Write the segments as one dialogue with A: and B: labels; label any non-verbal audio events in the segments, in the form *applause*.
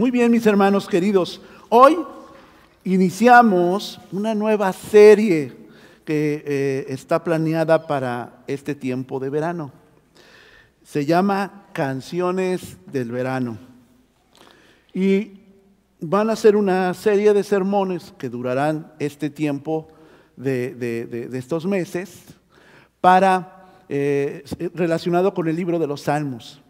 A: Muy bien, mis hermanos queridos. Hoy iniciamos una nueva serie que eh, está planeada para este tiempo de verano. Se llama Canciones del Verano. Y van a ser una serie de sermones que durarán este tiempo de, estos meses para eh, relacionado con el libro de los Salmos.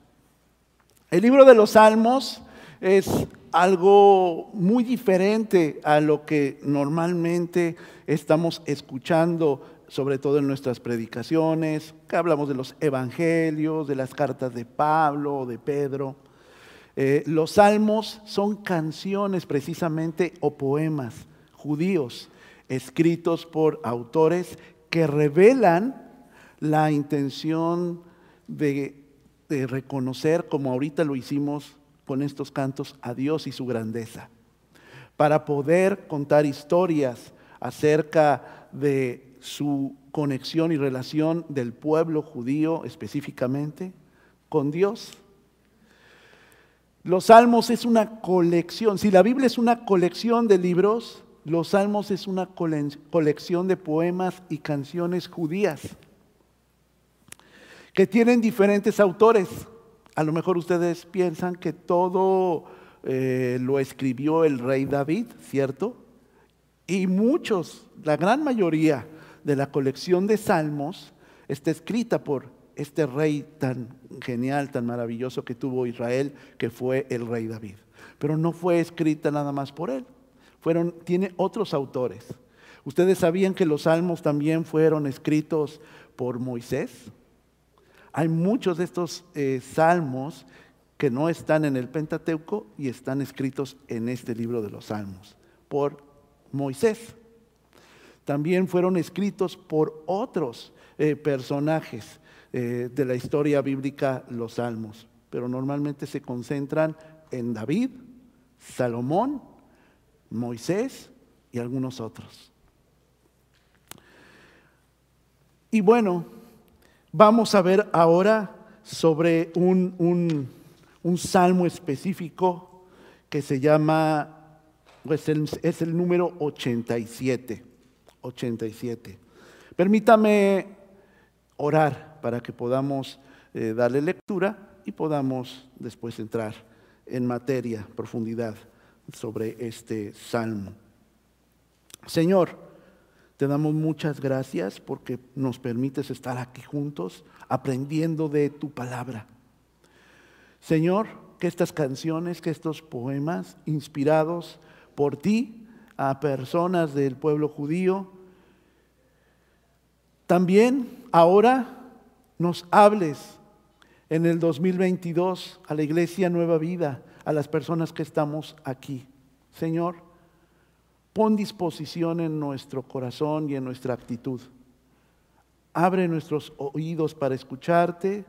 A: El libro de los Salmos es algo muy diferente a lo que normalmente estamos escuchando, sobre todo en nuestras predicaciones, que hablamos de los evangelios, de las cartas de Pablo, de Pedro. Eh, los salmos son canciones precisamente o poemas judíos escritos por autores que revelan la intención de, de reconocer, como ahorita lo hicimos con estos cantos a Dios y su grandeza, para poder contar historias acerca de su conexión y relación del pueblo judío específicamente con Dios. Los salmos es una colección, si la Biblia es una colección de libros, los salmos es una colección de poemas y canciones judías que tienen diferentes autores. A lo mejor ustedes piensan que todo eh, lo escribió el rey David, ¿cierto? Y muchos, la gran mayoría de la colección de salmos está escrita por este rey tan genial, tan maravilloso que tuvo Israel, que fue el rey David. Pero no fue escrita nada más por él. Fueron, tiene otros autores. Ustedes sabían que los salmos también fueron escritos por Moisés. Hay muchos de estos eh, salmos que no están en el Pentateuco y están escritos en este libro de los salmos por Moisés. También fueron escritos por otros eh, personajes eh, de la historia bíblica, los salmos, pero normalmente se concentran en David, Salomón, Moisés y algunos otros. Y bueno, Vamos a ver ahora sobre un, salmo específico que se llama, pues es el número 87. 87. Permítame orar para que podamos eh, darle lectura y podamos después entrar en materia, profundidad sobre este salmo. Señor, te damos muchas gracias porque nos permites estar aquí juntos aprendiendo de tu palabra. Señor, que estas canciones, que estos poemas inspirados por ti a personas del pueblo judío, también ahora nos hables en el 2022 a la iglesia Nueva Vida, a las personas que estamos aquí. Señor, Pon disposición en nuestro corazón y en nuestra actitud. Abre nuestros oídos para escucharte,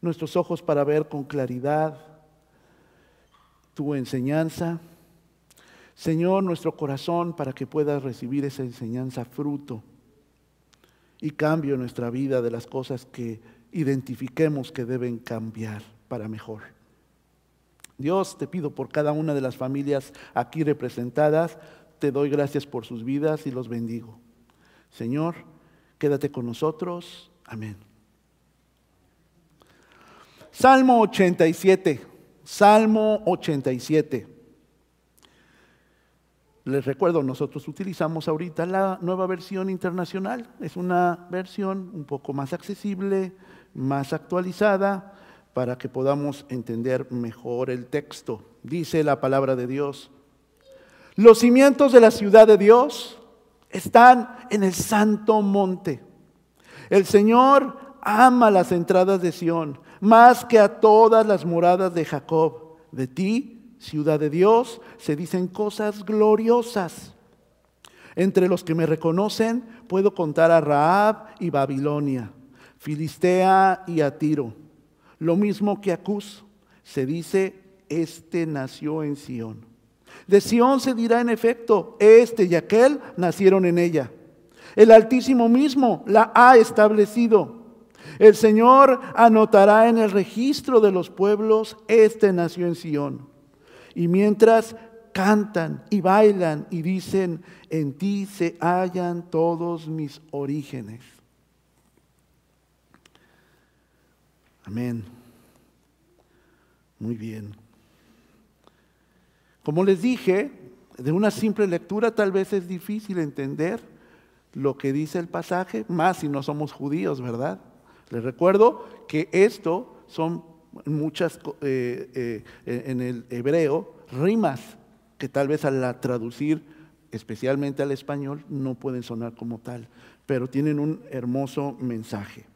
A: nuestros ojos para ver con claridad tu enseñanza. Señor, nuestro corazón para que puedas recibir esa enseñanza fruto y cambio en nuestra vida de las cosas que identifiquemos que deben cambiar para mejor. Dios, te pido por cada una de las familias aquí representadas, te doy gracias por sus vidas y los bendigo. Señor, quédate con nosotros. Amén. Salmo 87. Salmo 87. Les recuerdo, nosotros utilizamos ahorita la nueva versión internacional. Es una versión un poco más accesible, más actualizada, para que podamos entender mejor el texto. Dice la palabra de Dios. Los cimientos de la ciudad de Dios están en el santo monte. El Señor ama las entradas de Sión más que a todas las moradas de Jacob. De ti, ciudad de Dios, se dicen cosas gloriosas. Entre los que me reconocen puedo contar a Raab y Babilonia, Filistea y a Tiro. Lo mismo que a Cus, se dice, este nació en Sión. De Sión se dirá en efecto, este y aquel nacieron en ella. El Altísimo mismo la ha establecido. El Señor anotará en el registro de los pueblos, este nació en Sión. Y mientras cantan y bailan y dicen, en ti se hallan todos mis orígenes. Amén. Muy bien. Como les dije, de una simple lectura tal vez es difícil entender lo que dice el pasaje, más si no somos judíos, ¿verdad? Les recuerdo que esto son muchas, eh, eh, en el hebreo, rimas que tal vez al traducir especialmente al español no pueden sonar como tal, pero tienen un hermoso mensaje.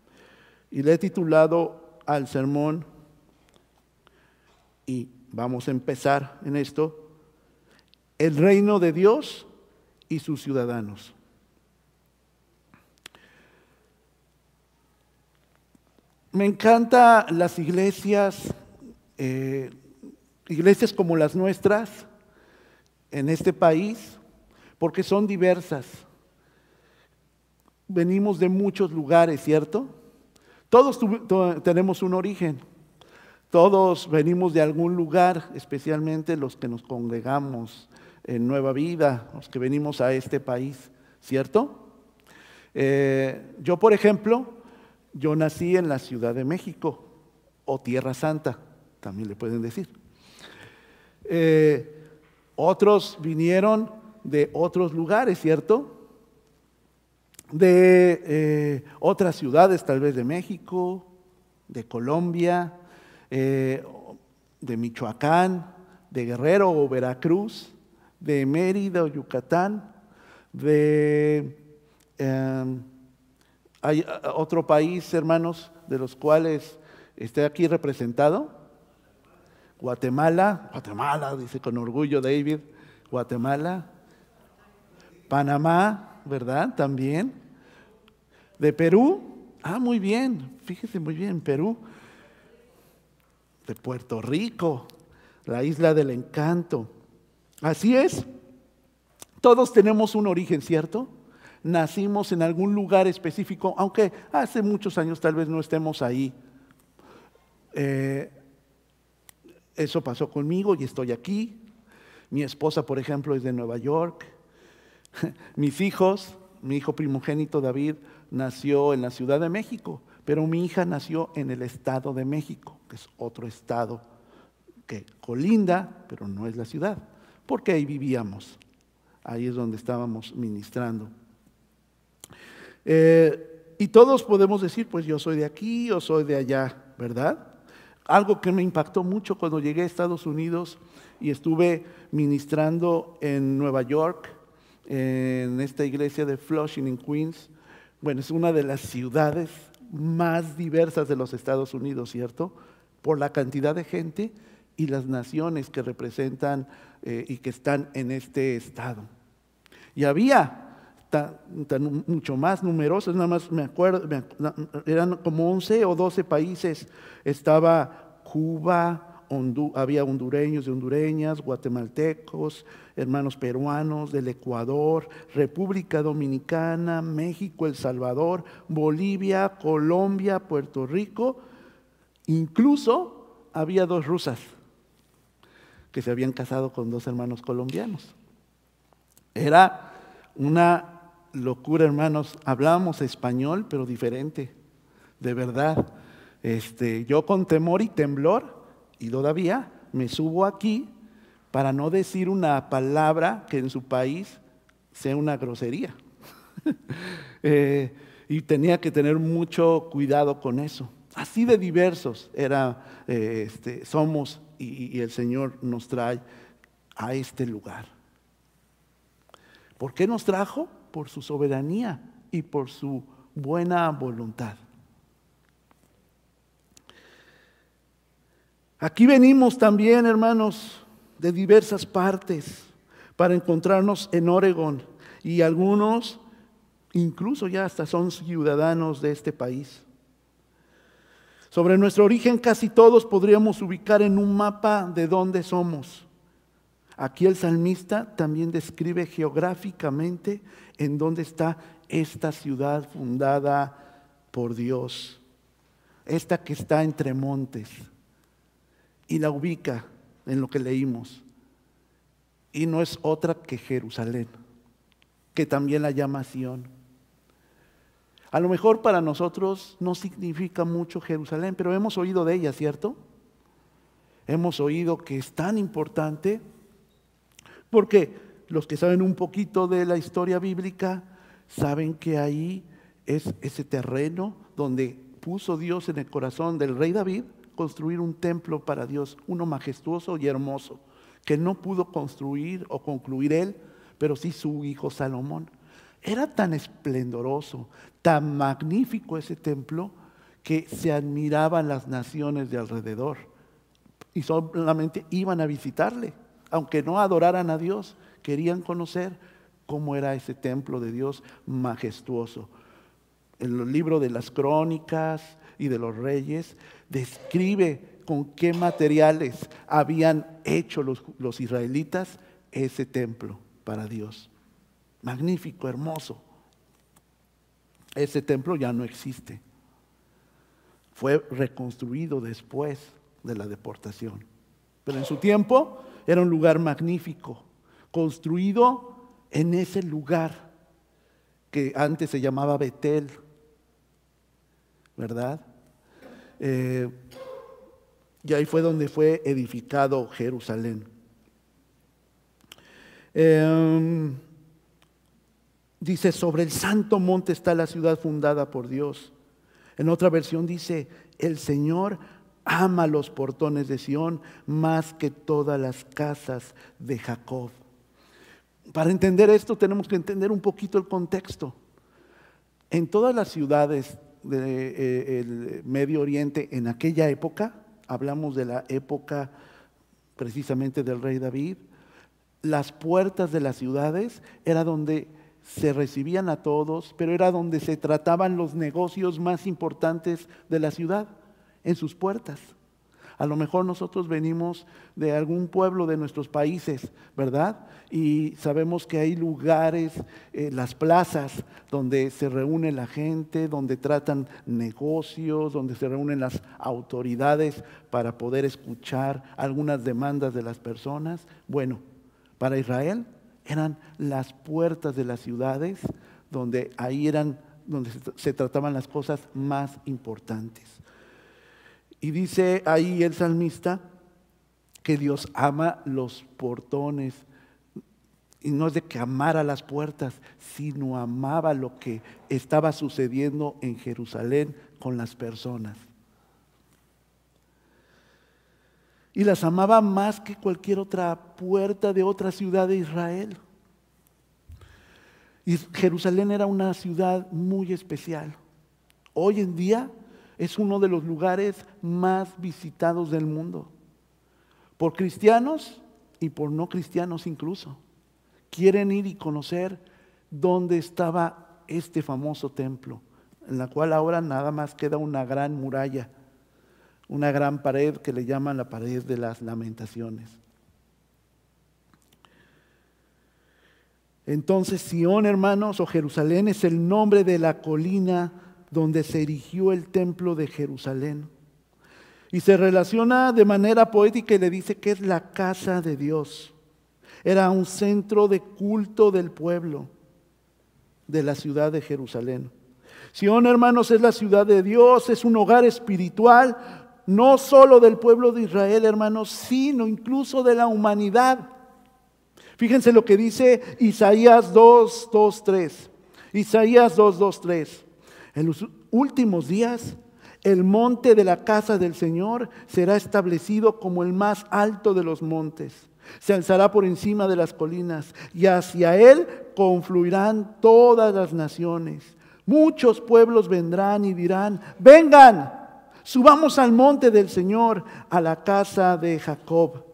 A: Y le he titulado al sermón, y vamos a empezar en esto, el reino de Dios y sus ciudadanos. Me encantan las iglesias, eh, iglesias como las nuestras en este país, porque son diversas. Venimos de muchos lugares, ¿cierto? Todos tenemos un origen. Todos venimos de algún lugar, especialmente los que nos congregamos en Nueva Vida, los que venimos a este país, ¿cierto? Eh, yo, por ejemplo, yo nací en la Ciudad de México, o Tierra Santa, también le pueden decir. Eh, otros vinieron de otros lugares, ¿cierto? De eh, otras ciudades, tal vez de México, de Colombia, de Michoacán, de Guerrero o Veracruz, de Mérida o Yucatán, de... Em, hay otro país, hermanos, de los cuales esté aquí representado. Guatemala, Guatemala, dice con orgullo David, Guatemala. Panamá, ¿verdad? También. De Perú, ah, muy bien, fíjese muy bien, Perú. De Puerto Rico, la isla del encanto. Así es. Todos tenemos un origen, ¿cierto? nacimos en algún lugar específico, aunque hace muchos años tal vez no estemos ahí. Eh, eso pasó conmigo y estoy aquí. Mi esposa, por ejemplo, es de Nueva York. *laughs* Mis hijos, mi hijo primogénito David nació en la Ciudad de México, pero mi hija nació en el Estado de México, que es otro estado que colinda, pero no es la ciudad, porque ahí vivíamos. Ahí es donde estábamos ministrando. Eh, y todos podemos decir, pues yo soy de aquí o soy de allá, ¿verdad? Algo que me impactó mucho cuando llegué a Estados Unidos y estuve ministrando en Nueva York, en esta iglesia de Flushing en Queens. Bueno, es una de las ciudades más diversas de los Estados Unidos, ¿cierto? Por la cantidad de gente y las naciones que representan eh, y que están en este estado. Y había mucho más numerosas, nada más me acuerdo, eran como 11 o 12 países, estaba Cuba, había hondureños y hondureñas, guatemaltecos, hermanos peruanos del Ecuador, República Dominicana, México, El Salvador, Bolivia, Colombia, Puerto Rico, incluso había dos rusas que se habían casado con dos hermanos colombianos. Era una locura, hermanos. Hablábamos español, pero diferente, de verdad. Este, yo con temor y temblor, y todavía me subo aquí para no decir una palabra que en su país sea una grosería. *laughs* Eh, y tenía que tener mucho cuidado con eso. Así de diversos era, eh, este, somos y el Señor nos trae a este lugar. ¿Por qué nos trajo? por su soberanía y por su buena voluntad. Aquí venimos también, hermanos, de diversas partes para encontrarnos en Oregón y algunos incluso ya hasta son ciudadanos de este país. Sobre nuestro origen casi todos podríamos ubicar en un mapa de dónde somos. Aquí el salmista también describe geográficamente en dónde está esta ciudad fundada por Dios, esta que está entre montes, y la ubica en lo que leímos, y no es otra que Jerusalén, que también la llama Sión. A lo mejor para nosotros no significa mucho Jerusalén, pero hemos oído de ella, ¿cierto? Hemos oído que es tan importante porque los que saben un poquito de la historia bíblica saben que ahí es ese terreno donde puso Dios en el corazón del rey David construir un templo para Dios, uno majestuoso y hermoso, que no pudo construir o concluir él, pero sí su hijo Salomón. Era tan esplendoroso, tan magnífico ese templo, que se admiraban las naciones de alrededor y solamente iban a visitarle, aunque no adoraran a Dios, querían conocer cómo era ese templo de Dios majestuoso. El libro de las crónicas y de los reyes describe con qué materiales habían hecho los, los israelitas ese templo para Dios. Magnífico, hermoso. Ese templo ya no existe. Fue reconstruido después de la deportación. Pero en su tiempo era un lugar magnífico, construido en ese lugar que antes se llamaba Betel, ¿verdad? Eh, y ahí fue donde fue edificado Jerusalén. Em, dice, sobre el santo monte está la ciudad fundada por Dios. En otra versión dice, el Señor ama los portones de Sión más que todas las casas de Jacob. Para entender esto tenemos que entender un poquito el contexto. En todas las ciudades del eh, Medio Oriente en aquella época, hablamos de la época precisamente del rey David, las puertas de las ciudades era donde se recibían a todos, pero era donde se trataban los negocios más importantes de la ciudad en sus puertas. A lo mejor nosotros venimos de algún pueblo de nuestros países, ¿verdad? Y sabemos que hay lugares, eh, las plazas, donde se reúne la gente, donde tratan negocios, donde se reúnen las autoridades para poder escuchar algunas demandas de las personas. Bueno, para Israel eran las puertas de las ciudades, donde ahí eran donde se trataban las cosas más importantes. Y dice ahí el salmista que Dios ama los portones. Y no es de que amara las puertas, sino amaba lo que estaba sucediendo en Jerusalén con las personas. Y las amaba más que cualquier otra puerta de otra ciudad de Israel. Y Jerusalén era una ciudad muy especial. Hoy en día es uno de los lugares más visitados del mundo. Por cristianos y por no cristianos incluso. Quieren ir y conocer dónde estaba este famoso templo, en la cual ahora nada más queda una gran muralla, una gran pared que le llaman la pared de las lamentaciones. Entonces, Sión, hermanos, o Jerusalén es el nombre de la colina donde se erigió el templo de Jerusalén. Y se relaciona de manera poética y le dice que es la casa de Dios. Era un centro de culto del pueblo, de la ciudad de Jerusalén. Sion, hermanos, es la ciudad de Dios, es un hogar espiritual, no solo del pueblo de Israel, hermanos, sino incluso de la humanidad. Fíjense lo que dice Isaías 2, 2, 3. Isaías 2, 2, 3. En los últimos días, el monte de la casa del Señor será establecido como el más alto de los montes. Se alzará por encima de las colinas y hacia él confluirán todas las naciones. Muchos pueblos vendrán y dirán, vengan, subamos al monte del Señor, a la casa de Jacob,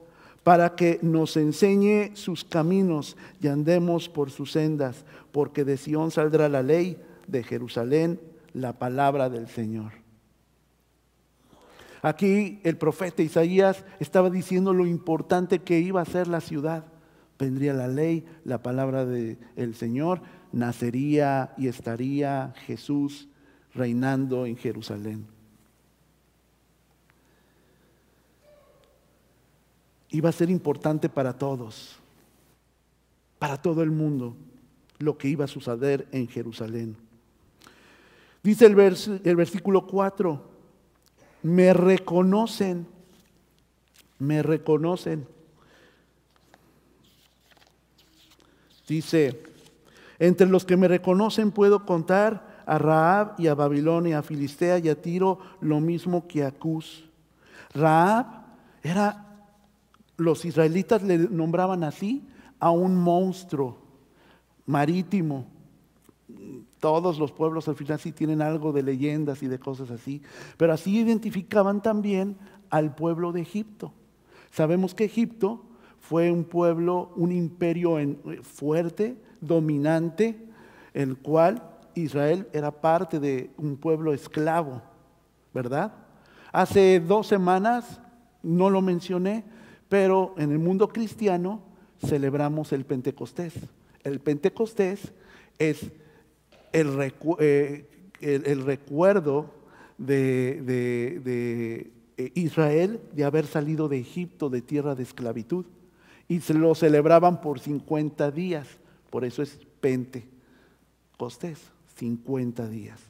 A: para que nos enseñe sus caminos y andemos por sus sendas, porque de Sión saldrá la ley de Jerusalén la palabra del Señor. Aquí el profeta Isaías estaba diciendo lo importante que iba a ser la ciudad. Vendría la ley, la palabra del Señor, nacería y estaría Jesús reinando en Jerusalén. Iba a ser importante para todos. para todo el mundo lo que iba a suceder en Jerusalén. Dice el, versículo 4, me reconocen, me reconocen. Dice, entre los que me reconocen puedo contar a Raab y a Babilonia, a Filistea y a Tiro, lo mismo que a Cus. Raab era, los israelitas le nombraban así a un monstruo marítimo. Todos los pueblos al final sí tienen algo de leyendas y de cosas así, pero así identificaban también al pueblo de Egipto. Sabemos que Egipto fue un pueblo, un imperio fuerte, dominante, el cual Israel era parte de un pueblo esclavo, ¿verdad? Hace dos semanas, no lo mencioné, pero en el mundo cristiano celebramos el Pentecostés. El Pentecostés es el, eh, recuerdo de, eh, Israel de haber salido de Egipto, de tierra de esclavitud. Y se lo celebraban por 50 días. Por eso es Pentecostés, 50 días.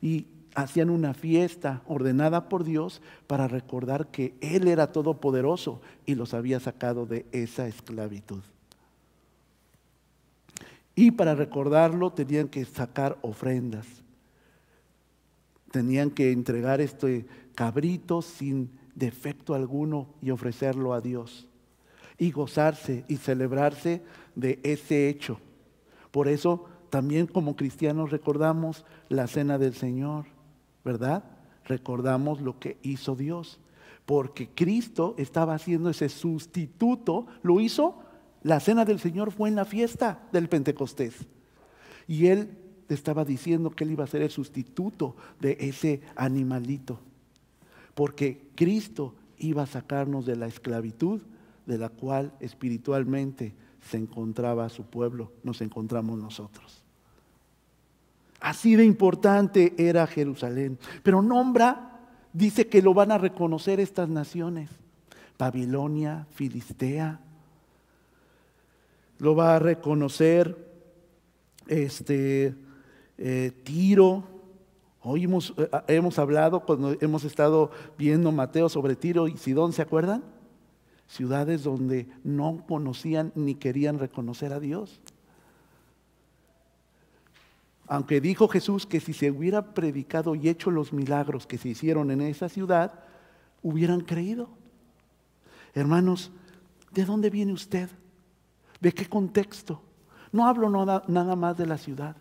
A: Y hacían una fiesta ordenada por Dios para recordar que Él era todopoderoso y los había sacado de esa esclavitud. Y para recordarlo tenían que sacar ofrendas. Tenían que entregar este cabrito sin defecto alguno y ofrecerlo a Dios. Y gozarse y celebrarse de ese hecho. Por eso también como cristianos recordamos la cena del Señor, ¿verdad? Recordamos lo que hizo Dios. Porque Cristo estaba haciendo ese sustituto, lo hizo, la cena del Señor fue en la fiesta del Pentecostés. Y Él estaba diciendo que Él iba a ser el sustituto de ese animalito. Porque Cristo iba a sacarnos de la esclavitud de la cual espiritualmente se encontraba su pueblo, nos encontramos nosotros. Así de importante era Jerusalén. Pero nombra, dice que lo van a reconocer estas naciones. Babilonia, Filistea. Lo va a reconocer este, eh, Tiro. Hoy hemos, eh, hemos hablado cuando hemos estado viendo Mateo sobre Tiro y Sidón, ¿se acuerdan? ciudades donde no conocían ni querían reconocer a Dios. Aunque dijo Jesús que si se hubiera predicado y hecho los milagros que se hicieron en esa ciudad, hubieran creído. Hermanos, ¿de dónde viene usted? ¿De qué contexto? No hablo nada, más de la ciudad.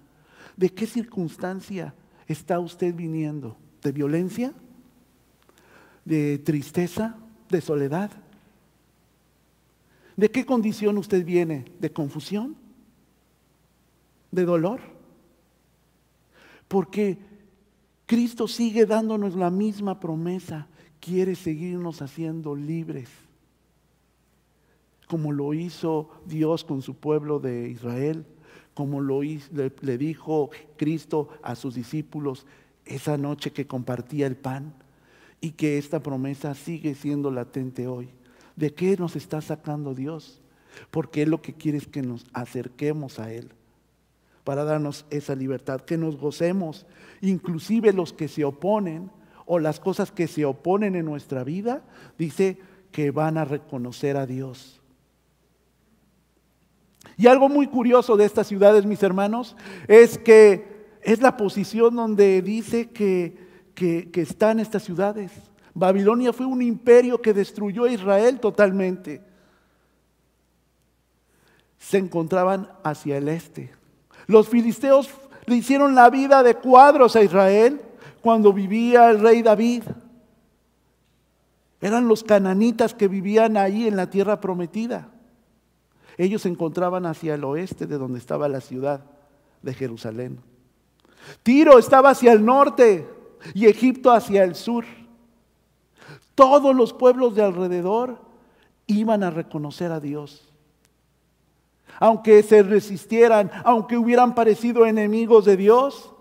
A: ¿De qué circunstancia está usted viniendo? ¿De violencia? ¿De tristeza? ¿De soledad? ¿De qué condición usted viene? ¿De confusión? ¿De dolor? Porque Cristo sigue dándonos la misma promesa. Quiere seguirnos haciendo libres. Como lo hizo Dios con su pueblo de Israel. Como lo le, le dijo Cristo a sus discípulos esa noche que compartía el pan. Y que esta promesa sigue siendo latente hoy. ¿De qué nos está sacando Dios? Porque Él lo que quiere es que nos acerquemos a Él para darnos esa libertad, que nos gocemos, inclusive los que se oponen o las cosas que se oponen en nuestra vida, dice que van a reconocer a Dios. Y algo muy curioso de estas ciudades, mis hermanos, es que es la posición donde dice que, que, que están estas ciudades. Babilonia fue un imperio que destruyó a Israel totalmente. Se encontraban hacia el este. Los filisteos le hicieron la vida de cuadros a Israel cuando vivía el rey David. Eran los cananitas que vivían ahí en la tierra prometida. Ellos se encontraban hacia el oeste de donde estaba la ciudad de Jerusalén. Tiro estaba hacia el norte y Egipto hacia el sur. Todos los pueblos de alrededor iban a reconocer a Dios. Aunque se resistieran, aunque hubieran parecido enemigos de Dios,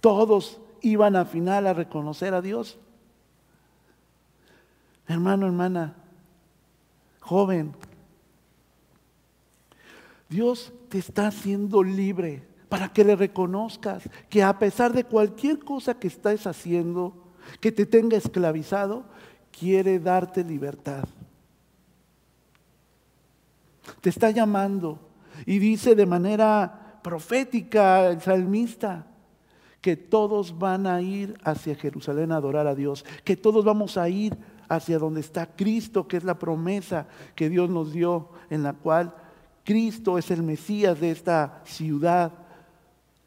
A: todos iban al final a reconocer a Dios. Hermano, hermana, joven, Dios te está haciendo libre para que le reconozcas que a pesar de cualquier cosa que estés haciendo, que te tenga esclavizado, quiere darte libertad. Te está llamando y dice de manera profética el salmista que todos van a ir hacia Jerusalén a adorar a Dios, que todos vamos a ir hacia donde está Cristo, que es la promesa que Dios nos dio, en la cual Cristo es el Mesías de esta ciudad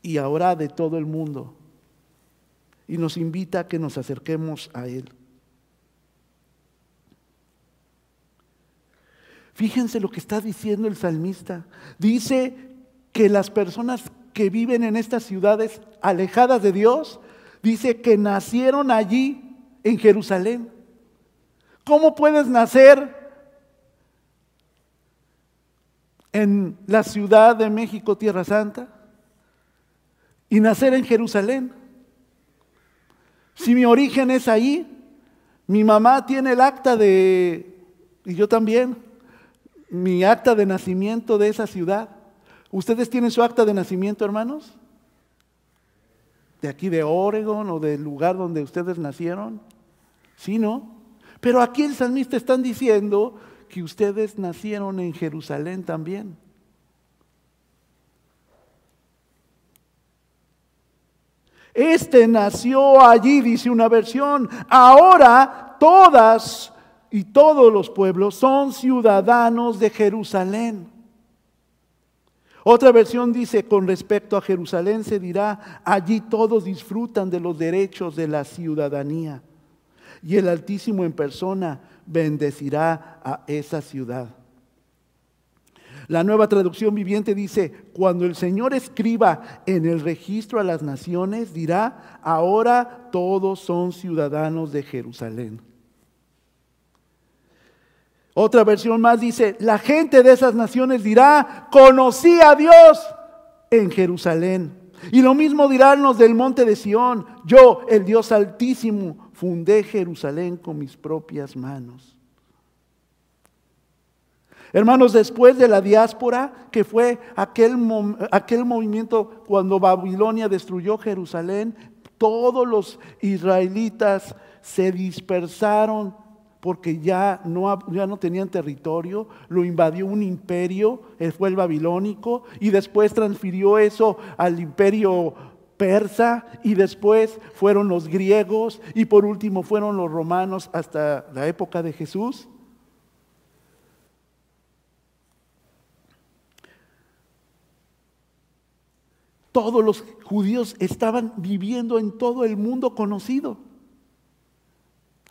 A: y ahora de todo el mundo. Y nos invita a que nos acerquemos a Él. Fíjense lo que está diciendo el salmista. Dice que las personas que viven en estas ciudades alejadas de Dios, dice que nacieron allí en Jerusalén. ¿Cómo puedes nacer en la ciudad de México, Tierra Santa, y nacer en Jerusalén? Si mi origen es ahí, mi mamá tiene el acta de, y yo también, mi acta de nacimiento de esa ciudad. ¿Ustedes tienen su acta de nacimiento, hermanos? ¿De aquí de Oregon o del lugar donde ustedes nacieron? Sí, ¿no? Pero aquí el salmista están diciendo que ustedes nacieron en Jerusalén también. Este nació allí, dice una versión. Ahora todas y todos los pueblos son ciudadanos de Jerusalén. Otra versión dice, con respecto a Jerusalén se dirá, allí todos disfrutan de los derechos de la ciudadanía. Y el Altísimo en persona bendecirá a esa ciudad. La nueva traducción viviente dice, cuando el Señor escriba en el registro a las naciones, dirá, ahora todos son ciudadanos de Jerusalén. Otra versión más dice, la gente de esas naciones dirá, conocí a Dios en Jerusalén. Y lo mismo dirán los del monte de Sión, yo, el Dios altísimo, fundé Jerusalén con mis propias manos. Hermanos, después de la diáspora, que fue aquel, aquel movimiento cuando Babilonia destruyó Jerusalén, todos los israelitas se dispersaron porque ya no, ya no tenían territorio, lo invadió un imperio, fue el babilónico, y después transfirió eso al imperio persa, y después fueron los griegos, y por último fueron los romanos hasta la época de Jesús. Todos los judíos estaban viviendo en todo el mundo conocido.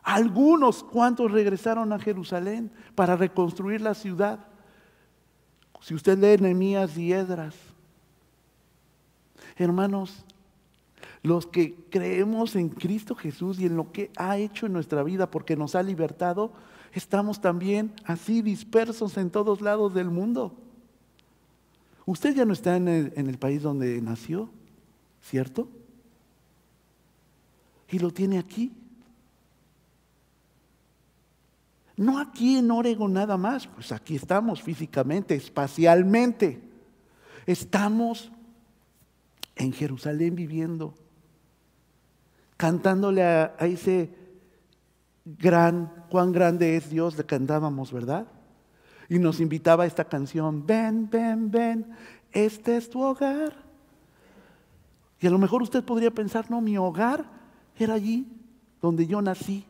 A: Algunos cuantos regresaron a Jerusalén para reconstruir la ciudad. Si usted lee Nehemías y Edras, hermanos, los que creemos en Cristo Jesús y en lo que ha hecho en nuestra vida porque nos ha libertado, estamos también así dispersos en todos lados del mundo. Usted ya no está en el, en el país donde nació, ¿cierto? Y lo tiene aquí. No aquí en Oregon nada más, pues aquí estamos físicamente, espacialmente. Estamos en Jerusalén viviendo, cantándole a, ese gran, cuán grande es Dios, le cantábamos, ¿verdad? Y nos invitaba a esta canción, ven, ven, ven, este es tu hogar. Y a lo mejor usted podría pensar, no, mi hogar era allí donde yo nací,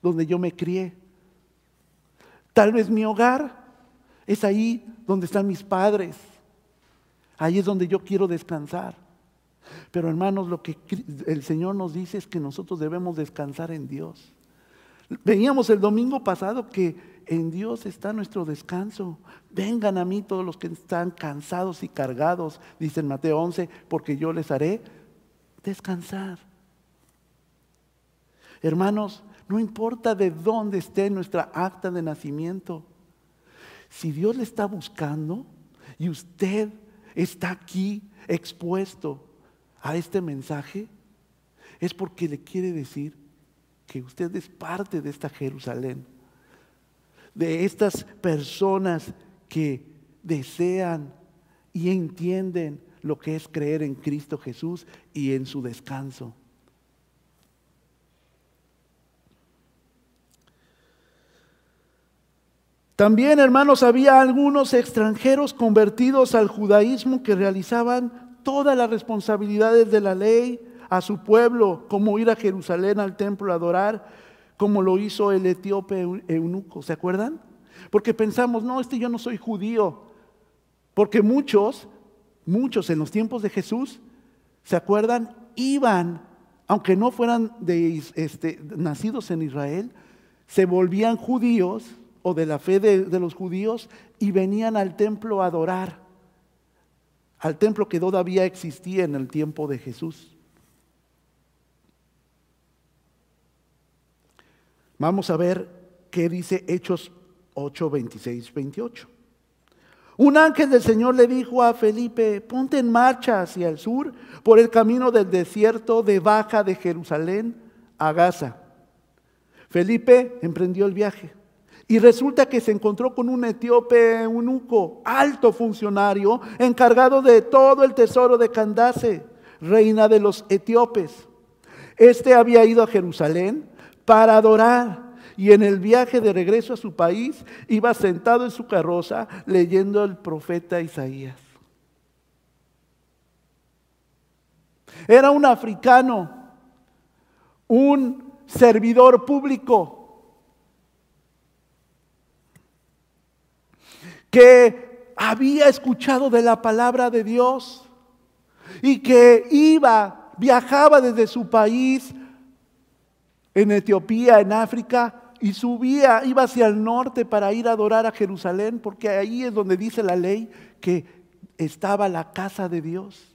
A: donde yo me crié. Tal vez mi hogar es ahí donde están mis padres. Ahí es donde yo quiero descansar. Pero hermanos, lo que el Señor nos dice es que nosotros debemos descansar en Dios. Veíamos el domingo pasado que en Dios está nuestro descanso. Vengan a mí todos los que están cansados y cargados, dice en Mateo 11, porque yo les haré descansar. Hermanos, no importa de dónde esté nuestra acta de nacimiento. Si Dios le está buscando y usted está aquí expuesto a este mensaje, es porque le quiere decir que usted es parte de esta Jerusalén, de estas personas que desean y entienden lo que es creer en Cristo Jesús y en su descanso. También, hermanos, había algunos extranjeros convertidos al judaísmo que realizaban todas las responsabilidades de la ley a su pueblo, como ir a Jerusalén al templo a adorar, como lo hizo el etíope eunuco. ¿Se acuerdan? Porque pensamos, no, este yo no soy judío. Porque muchos, muchos en los tiempos de Jesús, ¿se acuerdan? Iban, aunque no fueran de, este, nacidos en Israel, se volvían judíos o de la fe de, los judíos y venían al templo a adorar, al templo que todavía existía en el tiempo de Jesús. Vamos a ver qué dice Hechos 8, 26, 28. Un ángel del Señor le dijo a Felipe, ponte en marcha hacia el sur por el camino del desierto de Baja de Jerusalén a Gaza. Felipe emprendió el viaje. Y resulta que se encontró con un etíope eunuco, alto funcionario, encargado de todo el tesoro de Candace, reina de los etíopes. Este había ido a Jerusalén para adorar y en el viaje de regreso a su país iba sentado en su carroza leyendo el profeta Isaías. Era un africano, un servidor público que había escuchado de la palabra de Dios y que iba, viajaba desde su país en Etiopía, en África, y subía, iba hacia el norte para ir a adorar a Jerusalén, porque ahí es donde dice la ley que estaba la casa de Dios.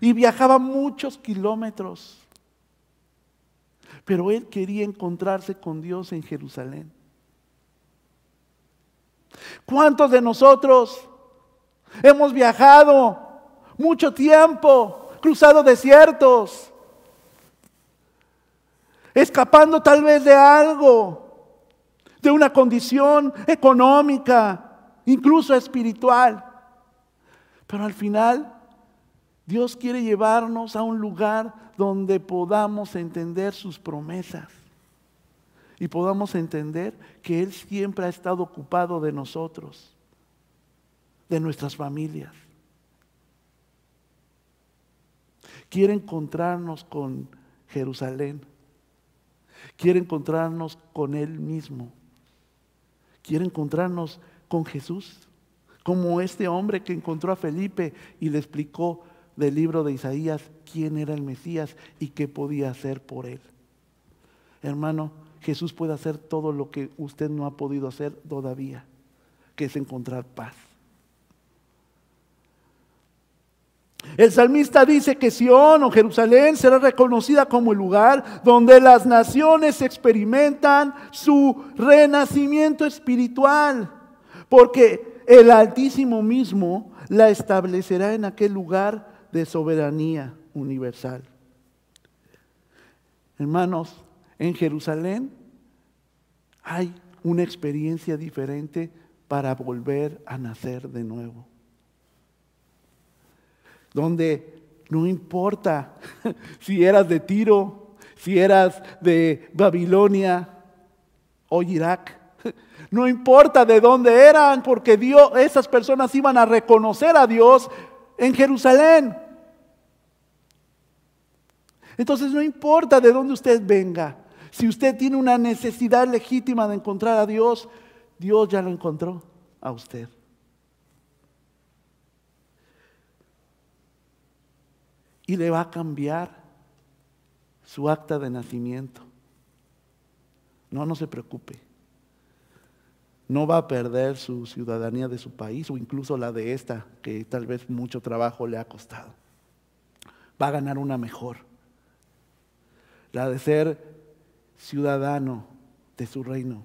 A: Y viajaba muchos kilómetros, pero él quería encontrarse con Dios en Jerusalén. ¿Cuántos de nosotros hemos viajado mucho tiempo, cruzado desiertos, escapando tal vez de algo, de una condición económica, incluso espiritual? Pero al final Dios quiere llevarnos a un lugar donde podamos entender sus promesas y podamos entender que Él siempre ha estado ocupado de nosotros, de nuestras familias. Quiere encontrarnos con Jerusalén. Quiere encontrarnos con Él mismo. Quiere encontrarnos con Jesús, como este hombre que encontró a Felipe y le explicó del libro de Isaías quién era el Mesías y qué podía hacer por él. Hermano, Jesús puede hacer todo lo que usted no ha podido hacer todavía, que es encontrar paz. El salmista dice que Sión o Jerusalén será reconocida como el lugar donde las naciones experimentan su renacimiento espiritual, porque el Altísimo mismo la establecerá en aquel lugar de soberanía universal. Hermanos, en Jerusalén hay una experiencia diferente para volver a nacer de nuevo. Donde no importa *laughs* si eras de Tiro, si eras de Babilonia o Irak, *laughs* no importa de dónde eran, porque Dios, esas personas iban a reconocer a Dios en Jerusalén. Entonces no importa de dónde usted venga, si usted tiene una necesidad legítima de encontrar a Dios, Dios ya lo encontró a usted. Y le va a cambiar su acta de nacimiento. No, no se preocupe. No va a perder su ciudadanía de su país o incluso la de esta, que tal vez mucho trabajo le ha costado. Va a ganar una mejor. La de ser ciudadano de su reino.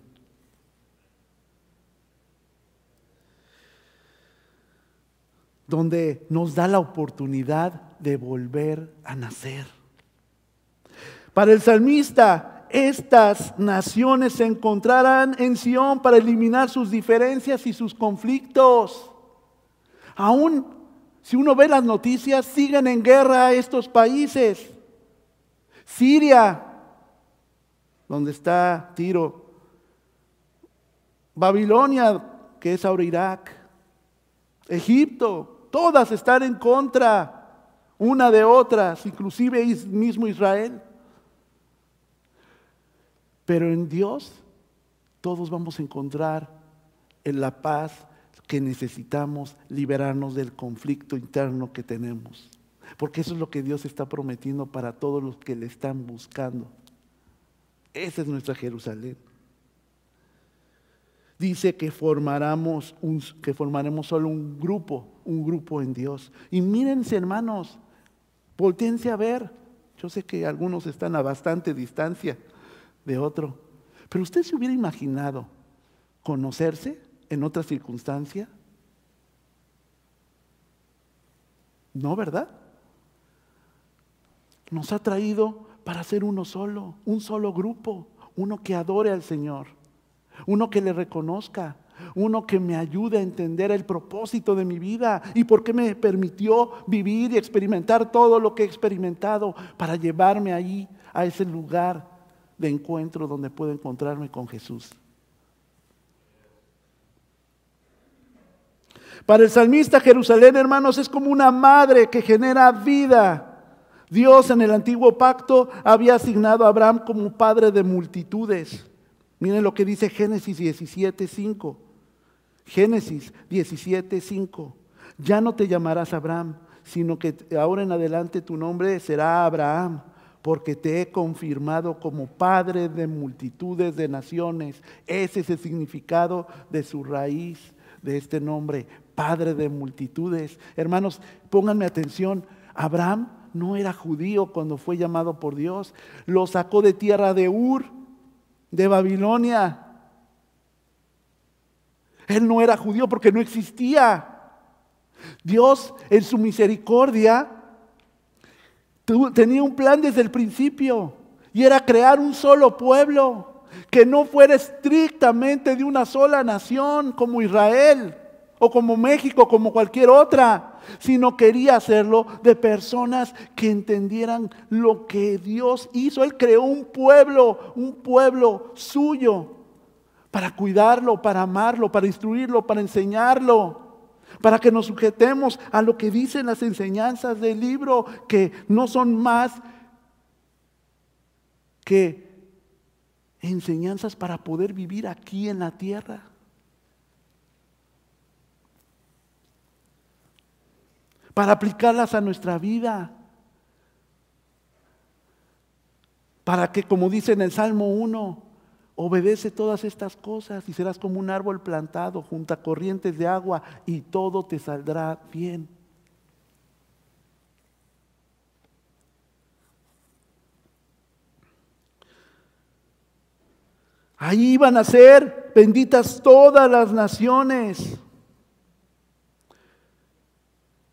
A: Donde nos da la oportunidad de volver a nacer. Para el salmista, estas naciones se encontrarán en Sión para eliminar sus diferencias y sus conflictos. Aún si uno ve las noticias, siguen en guerra estos países. Siria, donde está Tiro. Babilonia, que es ahora Irak. Egipto, todas están en contra una de otras, inclusive mismo Israel. Pero en Dios todos vamos a encontrar en la paz que necesitamos liberarnos del conflicto interno que tenemos. Porque eso es lo que Dios está prometiendo para todos los que le están buscando. Esa es nuestra Jerusalén. Dice que formaremos, un, que formaremos solo un grupo, un grupo en Dios. Y mírense hermanos, voltense a ver. Yo sé que algunos están a bastante distancia de otro, pero usted se hubiera imaginado conocerse en otra circunstancia? No, ¿verdad? Nos ha traído para ser uno solo, un solo grupo, uno que adore al Señor, uno que le reconozca, uno que me ayude a entender el propósito de mi vida y por qué me permitió vivir y experimentar todo lo que he experimentado para llevarme ahí a ese lugar de encuentro donde puedo encontrarme con Jesús. Para el salmista Jerusalén, hermanos, es como una madre que genera vida. Dios en el antiguo pacto había asignado a Abraham como padre de multitudes. Miren lo que dice Génesis 17:5. Génesis 17:5. Ya no te llamarás Abraham, sino que ahora en adelante tu nombre será Abraham, porque te he confirmado como padre de multitudes de naciones. Ese es el significado de su raíz, de este nombre, padre de multitudes. Hermanos, pónganme atención, Abraham no era judío cuando fue llamado por Dios, lo sacó de tierra de Ur, de Babilonia. Él no era judío porque no existía. Dios en su misericordia tenía un plan desde el principio y era crear un solo pueblo que no fuera estrictamente de una sola nación como Israel o como México, como cualquier otra, sino quería hacerlo de personas que entendieran lo que Dios hizo. Él creó un pueblo, un pueblo suyo, para cuidarlo, para amarlo, para instruirlo, para enseñarlo, para que nos sujetemos a lo que dicen las enseñanzas del libro, que no son más que enseñanzas para poder vivir aquí en la tierra. Para aplicarlas a nuestra vida. Para que, como dice en el Salmo 1, obedece todas estas cosas y serás como un árbol plantado junto a corrientes de agua y todo te saldrá bien. Ahí iban a ser benditas todas las naciones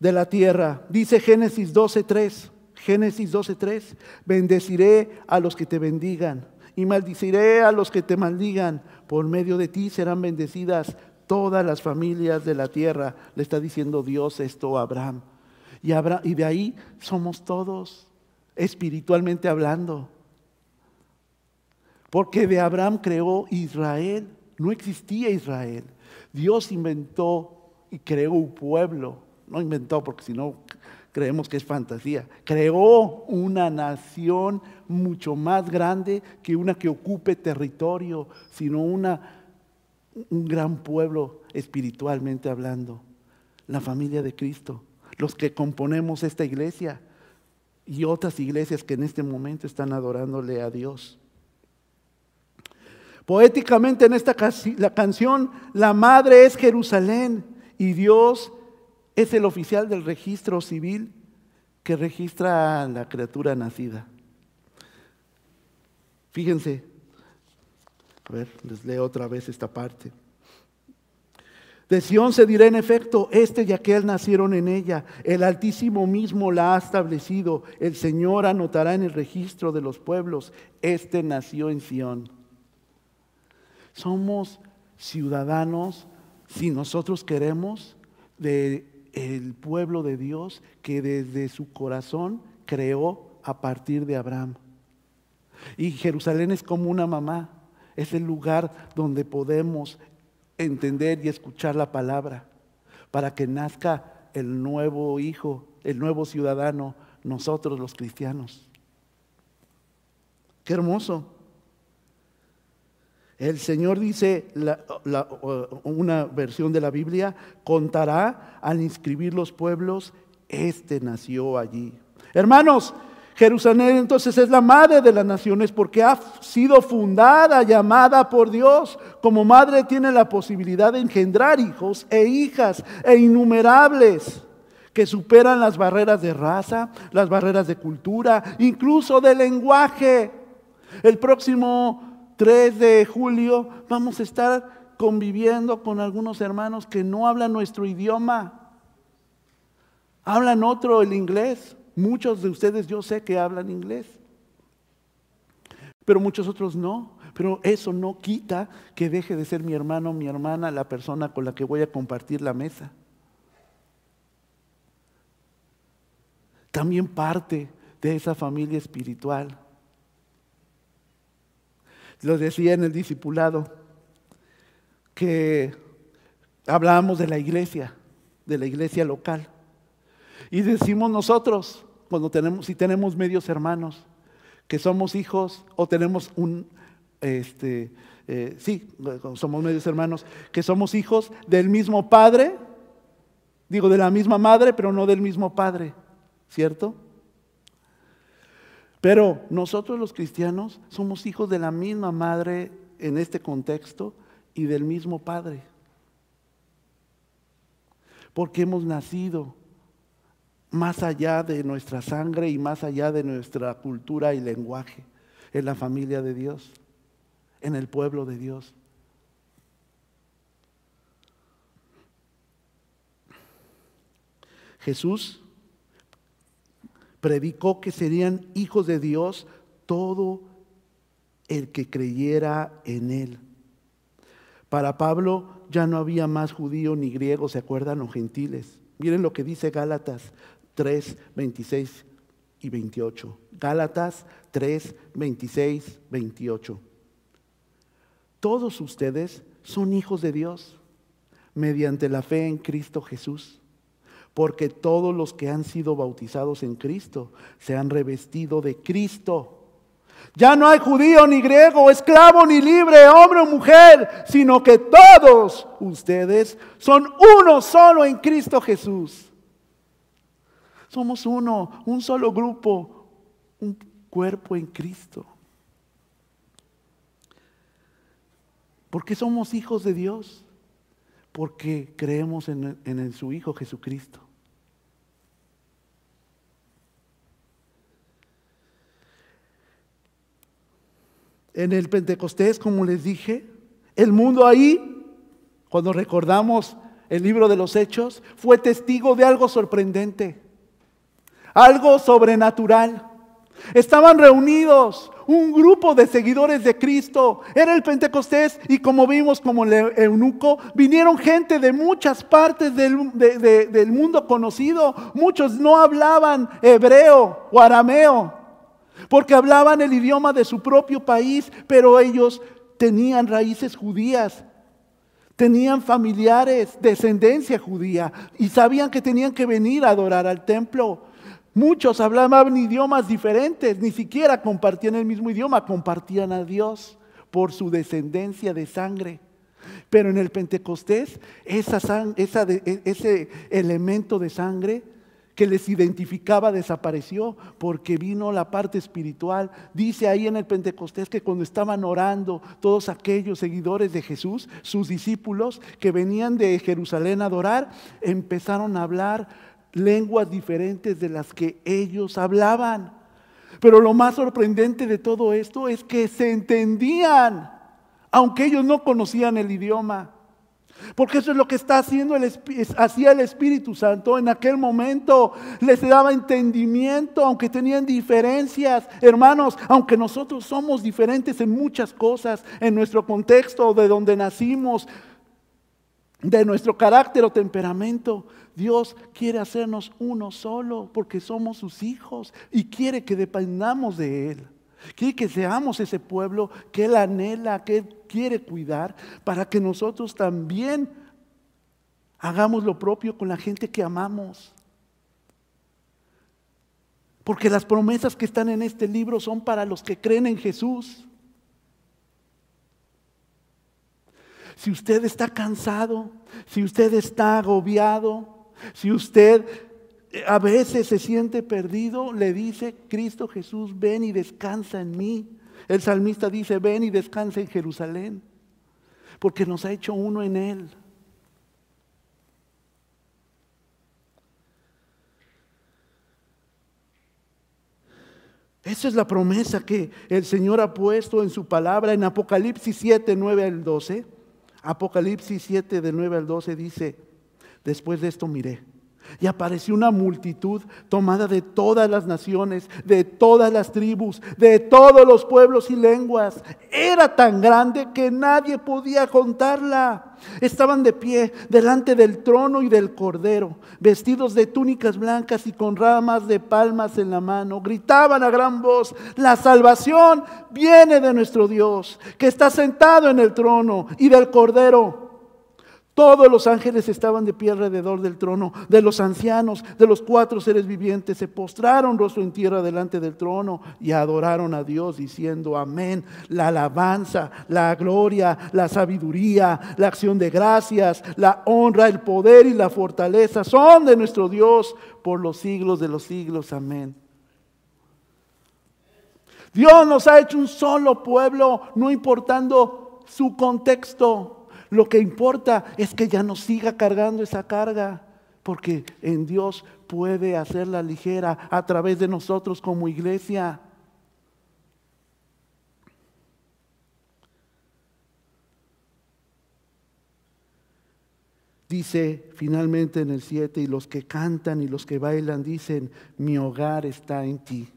A: de la tierra. Dice Génesis 12.3, Génesis 12.3, bendeciré a los que te bendigan y maldiciré a los que te maldigan. Por medio de ti serán bendecidas todas las familias de la tierra. Le está diciendo Dios esto a Abraham. Y, Abraham, y de ahí somos todos, espiritualmente hablando. Porque de Abraham creó Israel. No existía Israel. Dios inventó y creó un pueblo no inventó porque si no creemos que es fantasía, creó una nación mucho más grande que una que ocupe territorio, sino una, un gran pueblo espiritualmente hablando, la familia de Cristo, los que componemos esta iglesia y otras iglesias que en este momento están adorándole a Dios. Poéticamente en esta la canción, la madre es Jerusalén y Dios es el oficial del registro civil que registra a la criatura nacida. Fíjense, a ver, les leo otra vez esta parte. De Sión se dirá en efecto, este y aquel nacieron en ella, el Altísimo mismo la ha establecido, el Señor anotará en el registro de los pueblos, este nació en Sión. Somos ciudadanos, si nosotros queremos, de el pueblo de Dios que desde su corazón creó a partir de Abraham. Y Jerusalén es como una mamá, es el lugar donde podemos entender y escuchar la palabra para que nazca el nuevo hijo, el nuevo ciudadano, nosotros los cristianos. Qué hermoso. El Señor dice, una versión de la Biblia, contará al inscribir los pueblos, este nació allí. Hermanos, Jerusalén entonces es la madre de las naciones porque ha sido fundada, llamada por Dios. Como madre tiene la posibilidad de engendrar hijos e hijas e innumerables que superan las barreras de raza, las barreras de cultura, incluso de lenguaje. El próximo 3 de julio vamos a estar conviviendo con algunos hermanos que no hablan nuestro idioma, hablan otro, el inglés. Muchos de ustedes yo sé que hablan inglés, pero muchos otros no. Pero eso no quita que deje de ser mi hermano, mi hermana, la persona con la que voy a compartir la mesa. También parte de esa familia espiritual. Lo decía en el discipulado, que hablábamos de la iglesia, de la iglesia local. Y decimos nosotros, cuando tenemos, si tenemos medios hermanos, que somos hijos o tenemos un, este, eh, sí, somos medios hermanos, que somos hijos del mismo padre, digo de la misma madre, pero no del mismo padre, ¿cierto? Pero nosotros los cristianos somos hijos de la misma madre en este contexto y del mismo padre. Porque hemos nacido más allá de nuestra sangre y más allá de nuestra cultura y lenguaje, en la familia de Dios, en el pueblo de Dios. Jesús predicó que serían hijos de Dios todo el que creyera en Él. Para Pablo ya no había más judío ni griego, ¿se acuerdan? O gentiles. Miren lo que dice Gálatas 3, 26 y 28. Gálatas 3, 26, 28. Todos ustedes son hijos de Dios mediante la fe en Cristo Jesús, porque todos los que han sido bautizados en Cristo se han revestido de Cristo. Ya no hay judío ni griego, esclavo ni libre, hombre o mujer, sino que todos ustedes son uno solo en Cristo Jesús. Somos uno, un solo grupo, un cuerpo en Cristo. ¿Por qué somos hijos de Dios? Porque creemos en, en su Hijo Jesucristo. En el Pentecostés, como les dije, el mundo ahí, cuando recordamos el libro de los Hechos, fue testigo de algo sorprendente algo sobrenatural. Estaban reunidos un grupo de seguidores de Cristo. Era el Pentecostés y como vimos como el eunuco, vinieron gente de muchas partes del, del, mundo conocido. Muchos no hablaban hebreo o arameo porque hablaban el idioma de su propio país, pero ellos tenían raíces judías. Tenían familiares, descendencia judía, y sabían que tenían que venir a adorar al templo. Muchos hablaban idiomas diferentes, ni siquiera compartían el mismo idioma, compartían a Dios por su descendencia de sangre. Pero en el Pentecostés, e, ese elemento de sangre que les identificaba desapareció porque vino la parte espiritual. Dice ahí en el Pentecostés que cuando estaban orando todos aquellos seguidores de Jesús, sus discípulos que venían de Jerusalén a adorar, empezaron a hablar lenguas diferentes de las que ellos hablaban. Pero lo más sorprendente de todo esto es que se entendían, aunque ellos no conocían el idioma. Porque eso es lo que está haciendo el, hacía el Espíritu Santo. En aquel momento les daba entendimiento, aunque tenían diferencias. Hermanos, aunque nosotros somos diferentes en muchas cosas, en nuestro contexto, de donde nacimos, de nuestro carácter o temperamento. Dios quiere hacernos uno solo porque somos sus hijos y quiere que dependamos de Él. Quiere que seamos ese pueblo que Él anhela, que Él quiere cuidar, para que nosotros también hagamos lo propio con la gente que amamos. Porque las promesas que están en este libro son para los que creen en Jesús. Si usted está cansado, si usted está agobiado, si usted a veces se siente perdido, le dice Cristo Jesús, ven y descansa en mí. El salmista dice, ven y descansa en Jerusalén, porque nos ha hecho uno en Él. Esa es la promesa que el Señor ha puesto en su palabra en Apocalipsis 7, 9 al 12. Apocalipsis 7, de 9 al 12 dice, después de esto miré y apareció una multitud tomada de todas las naciones, de todas las tribus, de todos los pueblos y lenguas. Era tan grande que nadie podía contarla. Estaban de pie delante del trono y del cordero, vestidos de túnicas blancas y con ramas de palmas en la mano. Gritaban a gran voz, la salvación viene de nuestro Dios, que está sentado en el trono y del cordero. Todos los ángeles estaban de pie alrededor del trono, de los ancianos, de los cuatro seres vivientes, se postraron rostro en tierra delante del trono y adoraron a Dios diciendo, amén, la alabanza, la gloria, la sabiduría, la acción de gracias, la honra, el poder y la fortaleza son de nuestro Dios por los siglos de los siglos, amén. Dios nos ha hecho un solo pueblo, no importando su contexto. Lo que importa es que ya no siga cargando esa carga, porque en Dios puede hacerla ligera a través de nosotros como iglesia. Dice finalmente en el 7, y los que cantan y los que bailan dicen, mi hogar está en ti.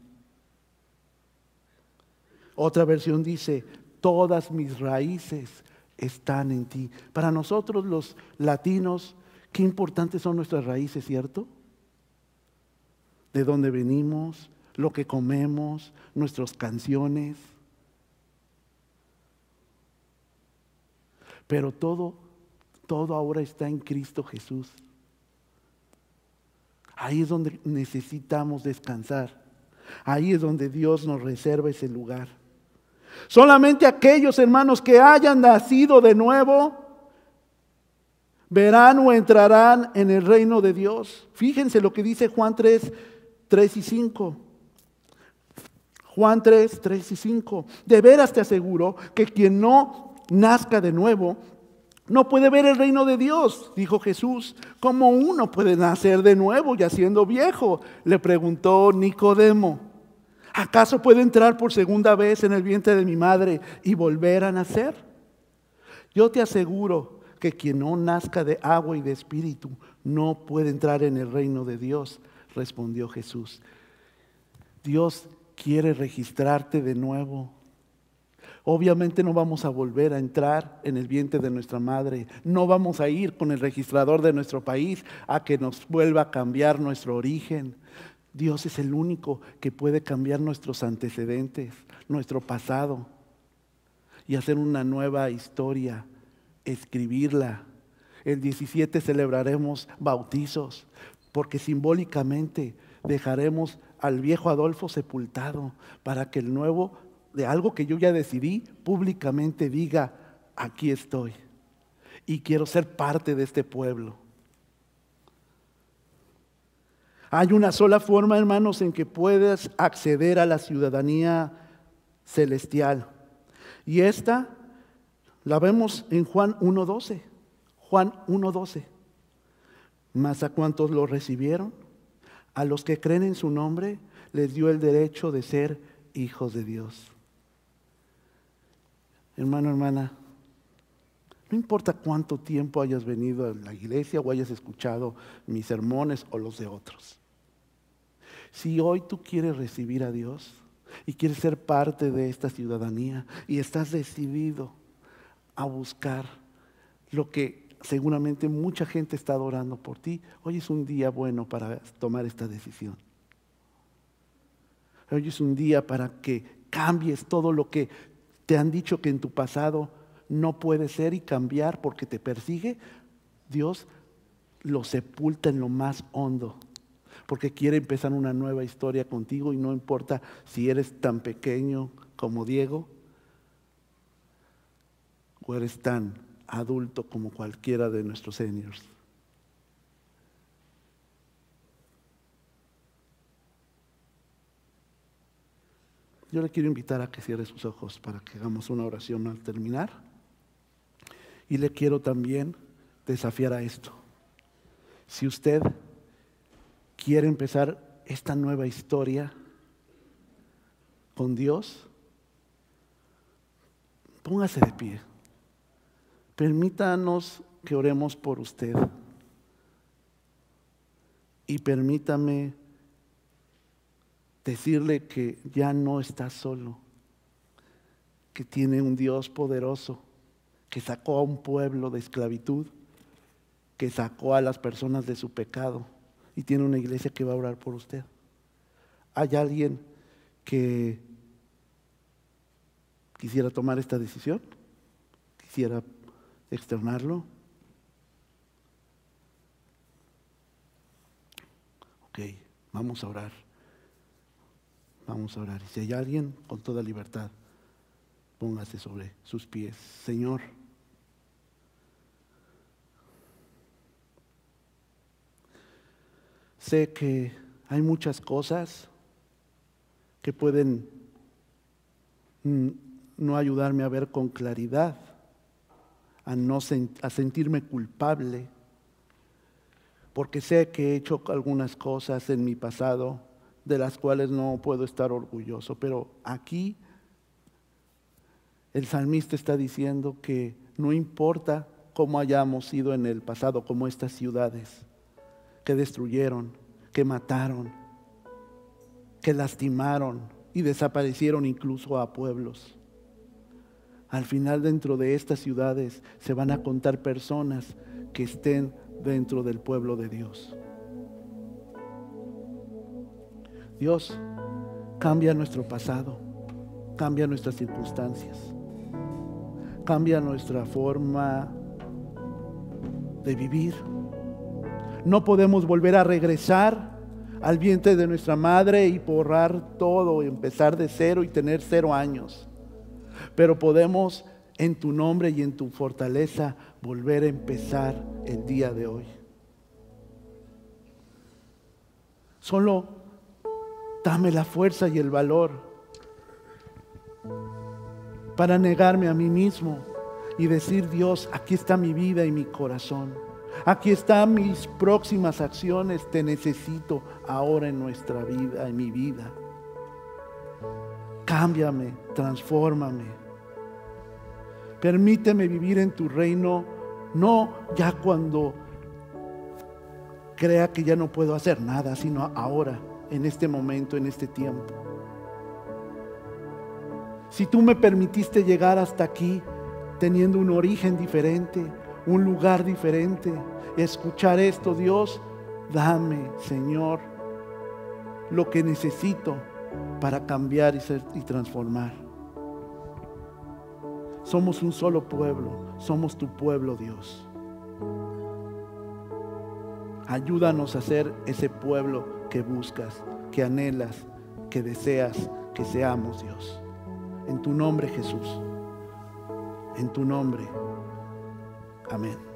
A: Otra versión dice, todas mis raíces están en ti. Para nosotros los latinos, qué importantes son nuestras raíces, ¿cierto? De dónde venimos, lo que comemos, nuestras canciones. Pero todo, todo ahora está en Cristo Jesús. Ahí es donde necesitamos descansar. Ahí es donde Dios nos reserva ese lugar. Solamente aquellos hermanos que hayan nacido de nuevo verán o entrarán en el reino de Dios. Fíjense lo que dice Juan 3, 3 y 5. Juan 3, 3 y 5. De veras te aseguro que quien no nazca de nuevo no puede ver el reino de Dios, dijo Jesús. ¿Cómo uno puede nacer de nuevo ya siendo viejo? Le preguntó Nicodemo. ¿Acaso puedo entrar por segunda vez en el vientre de mi madre y volver a nacer? Yo te aseguro que quien no nazca de agua y de espíritu no puede entrar en el reino de Dios, respondió Jesús. Dios quiere registrarte de nuevo. Obviamente no vamos a volver a entrar en el vientre de nuestra madre. No vamos a ir con el registrador de nuestro país a que nos vuelva a cambiar nuestro origen. Dios es el único que puede cambiar nuestros antecedentes, nuestro pasado y hacer una nueva historia, escribirla. El 17 celebraremos bautizos porque simbólicamente dejaremos al viejo Adolfo sepultado para que el nuevo, de algo que yo ya decidí, públicamente diga, aquí estoy y quiero ser parte de este pueblo. Hay una sola forma, hermanos, en que puedes acceder a la ciudadanía celestial. Y esta la vemos en Juan 1.12. Juan 1.12. Mas a cuantos lo recibieron, a los que creen en su nombre, les dio el derecho de ser hijos de Dios. Hermano, hermana, no importa cuánto tiempo hayas venido a la iglesia o hayas escuchado mis sermones o los de otros. Si hoy tú quieres recibir a Dios y quieres ser parte de esta ciudadanía y estás decidido a buscar lo que seguramente mucha gente está adorando por ti. Hoy es un día bueno para tomar esta decisión. Hoy es un día para que cambies todo lo que te han dicho que en tu pasado no puede ser y cambiar porque te persigue. Dios lo sepulta en lo más hondo porque quiere empezar una nueva historia contigo y no importa si eres tan pequeño como Diego o eres tan adulto como cualquiera de nuestros seniors. Yo le quiero invitar a que cierre sus ojos para que hagamos una oración al terminar. Y le quiero también desafiar a esto. Si usted quiere empezar esta nueva historia con Dios, póngase de pie. Permítanos que oremos por usted. Y permítame decirle que ya no está solo, que tiene un Dios poderoso, que sacó a un pueblo de esclavitud, que sacó a las personas de su pecado y tiene una iglesia que va a orar por usted. ¿Hay alguien que quisiera tomar esta decisión? ¿Quisiera externarlo? Ok, vamos a orar. Vamos a orar. Y si hay alguien, con toda libertad, póngase sobre sus pies. Señor. Sé que hay muchas cosas que pueden mm, no ayudarme a ver con claridad, a, no a sentirme culpable, porque sé que he hecho algunas cosas en mi pasado de las cuales no puedo estar orgulloso, pero aquí el salmista está diciendo que no importa cómo hayamos sido en el pasado, como estas ciudades, que destruyeron, que mataron, que lastimaron y desaparecieron incluso a pueblos. Al final dentro de estas ciudades se van a contar personas que estén dentro del pueblo de Dios. Dios cambia nuestro pasado, cambia nuestras circunstancias, cambia nuestra forma de vivir no podemos volver a regresar al vientre de nuestra madre y borrar todo, empezar de cero y tener cero años. Pero podemos en tu nombre y en tu fortaleza volver a empezar el día de hoy. Solo dame la fuerza y el valor para negarme a mí mismo y decir, Dios, aquí está mi vida y mi corazón. Aquí están mis próximas acciones. Te necesito ahora en nuestra vida, en mi vida. Cámbiame, transfórmame. Permíteme vivir en tu reino, no ya cuando crea que ya no puedo hacer nada, sino ahora, en este momento, en este tiempo. Si tú me permitiste llegar hasta aquí teniendo un origen diferente, un lugar diferente. Escuchar esto, Dios, dame, Señor, lo que necesito para cambiar y, transformar. Somos un solo pueblo, somos tu pueblo, Dios. Ayúdanos a ser ese pueblo que buscas, que anhelas, que deseas que seamos, Dios. En tu nombre, Jesús. En tu nombre. Amén.